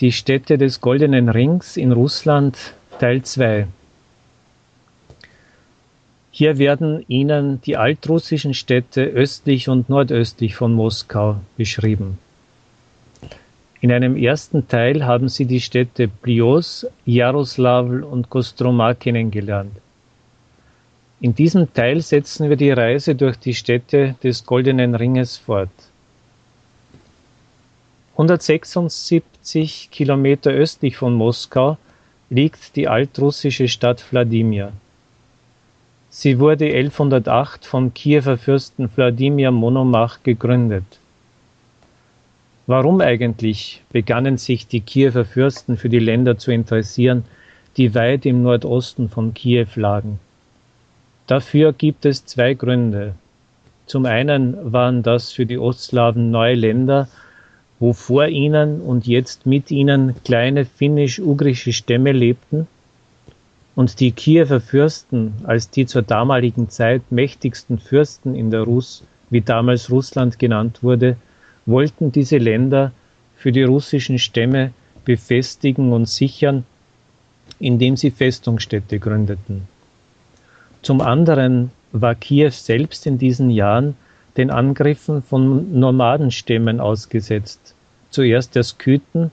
Die Städte des Goldenen Rings in Russland Teil 2. Hier werden Ihnen die altrussischen Städte östlich und nordöstlich von Moskau beschrieben. In einem ersten Teil haben Sie die Städte Plios, Jaroslawl und Kostroma kennengelernt. In diesem Teil setzen wir die Reise durch die Städte des Goldenen Ringes fort. 176 Kilometer östlich von Moskau liegt die altrussische Stadt Wladimir. Sie wurde 1108 vom Kiewer Fürsten Wladimir Monomach gegründet. Warum eigentlich begannen sich die Kiewer Fürsten für die Länder zu interessieren, die weit im Nordosten von Kiew lagen? Dafür gibt es zwei Gründe. Zum einen waren das für die Ostslawen neue Länder, wo vor ihnen und jetzt mit ihnen kleine finnisch-ugrische Stämme lebten, und die Kiewer Fürsten als die zur damaligen Zeit mächtigsten Fürsten in der Rus, wie damals Russland genannt wurde, wollten diese Länder für die russischen Stämme befestigen und sichern, indem sie Festungsstädte gründeten. Zum anderen war Kiew selbst in diesen Jahren den Angriffen von Nomadenstämmen ausgesetzt. Zuerst der Skythen,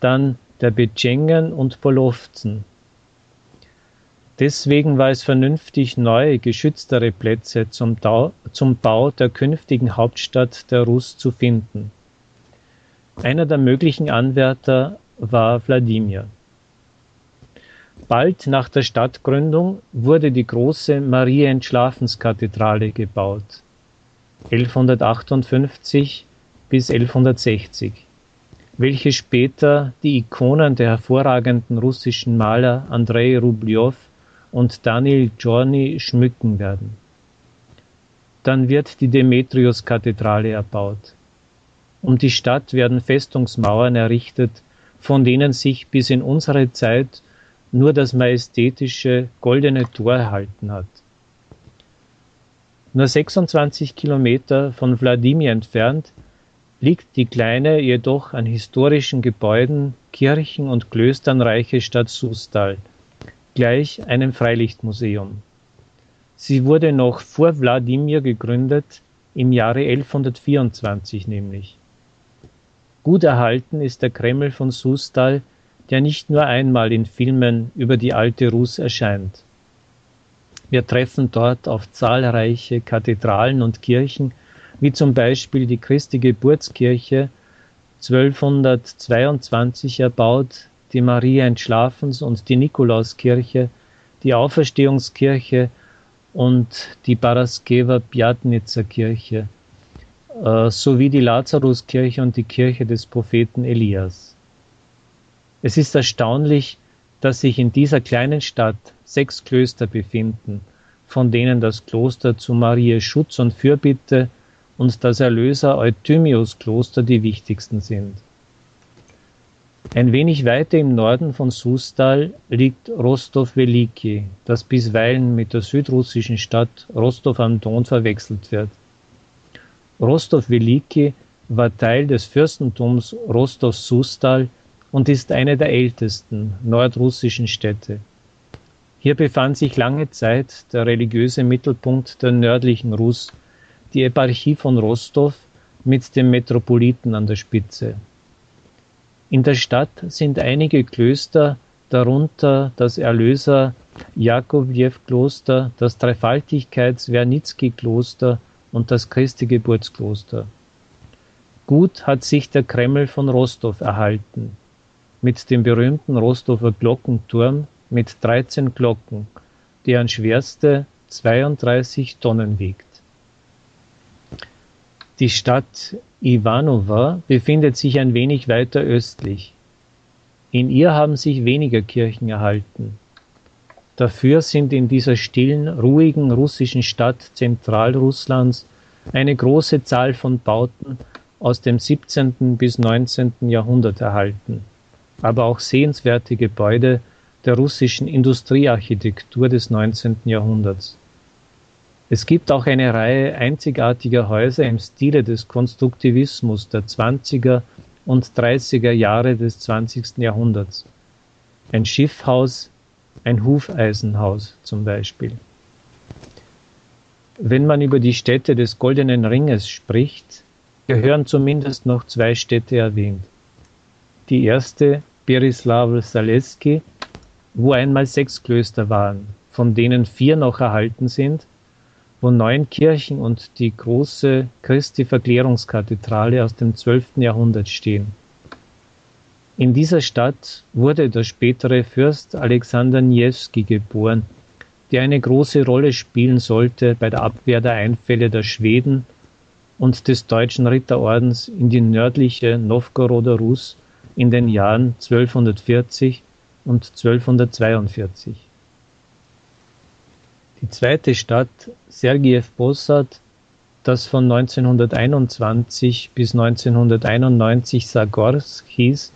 dann der Betschengen und Polowzen. Deswegen war es vernünftig, neue, geschütztere Plätze zum, zum Bau der künftigen Hauptstadt der Rus zu finden. Einer der möglichen Anwärter war Wladimir. Bald nach der Stadtgründung wurde die große Marienschlafenskathedrale gebaut. 1158 bis 1160, welche später die Ikonen der hervorragenden russischen Maler Andrei Rubljow und Daniel Giorni schmücken werden. Dann wird die Demetrius-Kathedrale erbaut. Um die Stadt werden Festungsmauern errichtet, von denen sich bis in unsere Zeit nur das majestätische goldene Tor erhalten hat. Nur 26 Kilometer von Wladimir entfernt liegt die kleine, jedoch an historischen Gebäuden, Kirchen und Klöstern reiche Stadt Sustal, gleich einem Freilichtmuseum. Sie wurde noch vor Wladimir gegründet, im Jahre 1124 nämlich. Gut erhalten ist der Kreml von Sustal, der nicht nur einmal in Filmen über die alte Rus erscheint. Wir treffen dort auf zahlreiche Kathedralen und Kirchen, wie zum Beispiel die Christi Geburtskirche 1222 erbaut, die Maria Entschlafens und die Nikolauskirche, die Auferstehungskirche und die Paraskeva Pjatnitzer Kirche äh, sowie die Lazaruskirche und die Kirche des Propheten Elias. Es ist erstaunlich, dass sich in dieser kleinen Stadt sechs Klöster befinden, von denen das Kloster zu Marie Schutz und Fürbitte und das Erlöser Eutymius Kloster die wichtigsten sind. Ein wenig weiter im Norden von Sustal liegt Rostov Veliki, das bisweilen mit der südrussischen Stadt Rostov am Don verwechselt wird. Rostov Veliki war Teil des Fürstentums Rostov-Sustal und ist eine der ältesten nordrussischen Städte. Hier befand sich lange Zeit der religiöse Mittelpunkt der nördlichen Russ, die Eparchie von Rostov mit dem Metropoliten an der Spitze. In der Stadt sind einige Klöster, darunter das Erlöser Jakowjew-Kloster, das Dreifaltigkeits-Wernitzky-Kloster und das Christi Geburtskloster. Gut hat sich der Kreml von Rostov erhalten mit dem berühmten Rostover Glockenturm mit 13 Glocken, deren schwerste 32 Tonnen wiegt. Die Stadt Ivanova befindet sich ein wenig weiter östlich. In ihr haben sich weniger Kirchen erhalten. Dafür sind in dieser stillen, ruhigen russischen Stadt Zentralrusslands eine große Zahl von Bauten aus dem 17. bis 19. Jahrhundert erhalten aber auch sehenswerte Gebäude der russischen Industriearchitektur des 19. Jahrhunderts. Es gibt auch eine Reihe einzigartiger Häuser im Stile des Konstruktivismus der 20er und 30er Jahre des 20. Jahrhunderts. Ein Schiffhaus, ein Hufeisenhaus zum Beispiel. Wenn man über die Städte des Goldenen Ringes spricht, gehören zumindest noch zwei Städte erwähnt. Die erste, Berislavl Saleski, wo einmal sechs Klöster waren, von denen vier noch erhalten sind, wo neun Kirchen und die große Christi Verklärungskathedrale aus dem 12. Jahrhundert stehen. In dieser Stadt wurde der spätere Fürst Alexander Niewski geboren, der eine große Rolle spielen sollte bei der Abwehr der Einfälle der Schweden und des deutschen Ritterordens in die nördliche Novgoroder Rus in den Jahren 1240 und 1242. Die zweite Stadt, Sergiev Posad, das von 1921 bis 1991 Sagorsk hieß,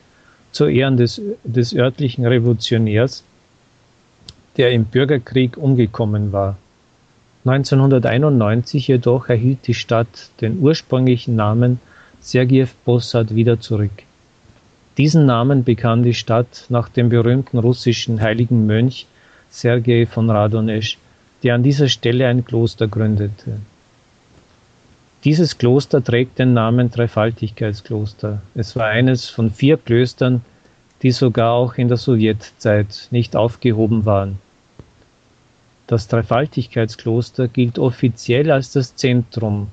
zu Ehren des, des örtlichen Revolutionärs, der im Bürgerkrieg umgekommen war. 1991 jedoch erhielt die Stadt den ursprünglichen Namen Sergiev Posad wieder zurück. Diesen Namen bekam die Stadt nach dem berühmten russischen heiligen Mönch Sergei von Radonesch, der an dieser Stelle ein Kloster gründete. Dieses Kloster trägt den Namen Dreifaltigkeitskloster. Es war eines von vier Klöstern, die sogar auch in der Sowjetzeit nicht aufgehoben waren. Das Dreifaltigkeitskloster gilt offiziell als das Zentrum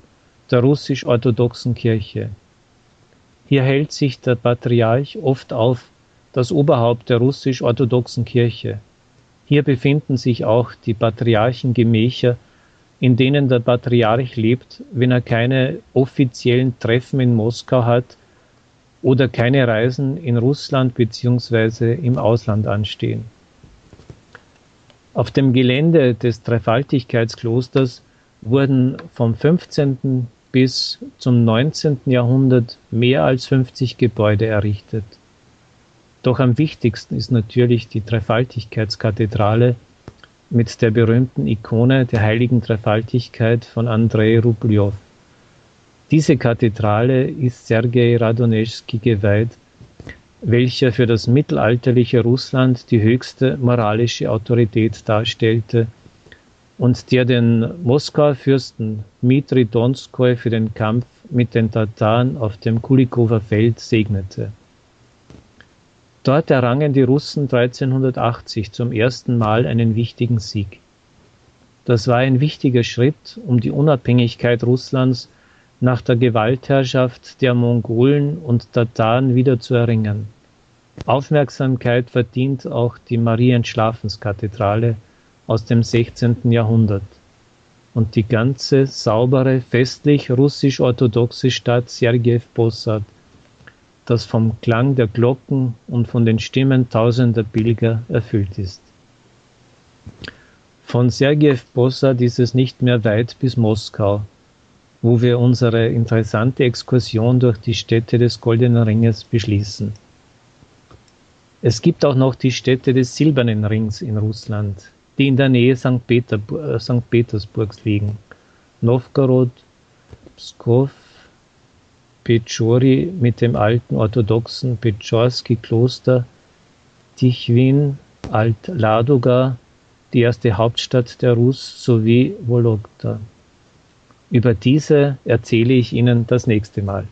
der russisch-orthodoxen Kirche. Hier hält sich der Patriarch oft auf, das Oberhaupt der russisch-orthodoxen Kirche. Hier befinden sich auch die Patriarchengemächer, in denen der Patriarch lebt, wenn er keine offiziellen Treffen in Moskau hat oder keine Reisen in Russland bzw. im Ausland anstehen. Auf dem Gelände des Dreifaltigkeitsklosters wurden vom 15 bis zum 19. Jahrhundert mehr als 50 Gebäude errichtet. Doch am wichtigsten ist natürlich die Dreifaltigkeitskathedrale mit der berühmten Ikone der heiligen Dreifaltigkeit von Andrei Rubljow. Diese Kathedrale ist Sergei Radoneschski geweiht, welcher für das mittelalterliche Russland die höchste moralische Autorität darstellte und der den Moskauer Fürsten Dmitri Donskoi für den Kampf mit den Tataren auf dem Kulikower Feld segnete. Dort errangen die Russen 1380 zum ersten Mal einen wichtigen Sieg. Das war ein wichtiger Schritt, um die Unabhängigkeit Russlands nach der Gewaltherrschaft der Mongolen und Tataren wieder zu erringen. Aufmerksamkeit verdient auch die Marienschlafenskathedrale, aus dem 16. Jahrhundert und die ganze saubere, festlich russisch-orthodoxe Stadt Sergejew Posad, das vom Klang der Glocken und von den Stimmen tausender Pilger erfüllt ist. Von Sergejew Posad ist es nicht mehr weit bis Moskau, wo wir unsere interessante Exkursion durch die Städte des Goldenen Ringes beschließen. Es gibt auch noch die Städte des Silbernen Rings in Russland, die in der Nähe St. Peter, äh, St. Petersburgs liegen. Novgorod, Pskov, Pechori mit dem alten orthodoxen Petschorsky-Kloster, Tichwin, Alt-Ladoga, die erste Hauptstadt der Rus, sowie Vologda. Über diese erzähle ich Ihnen das nächste Mal.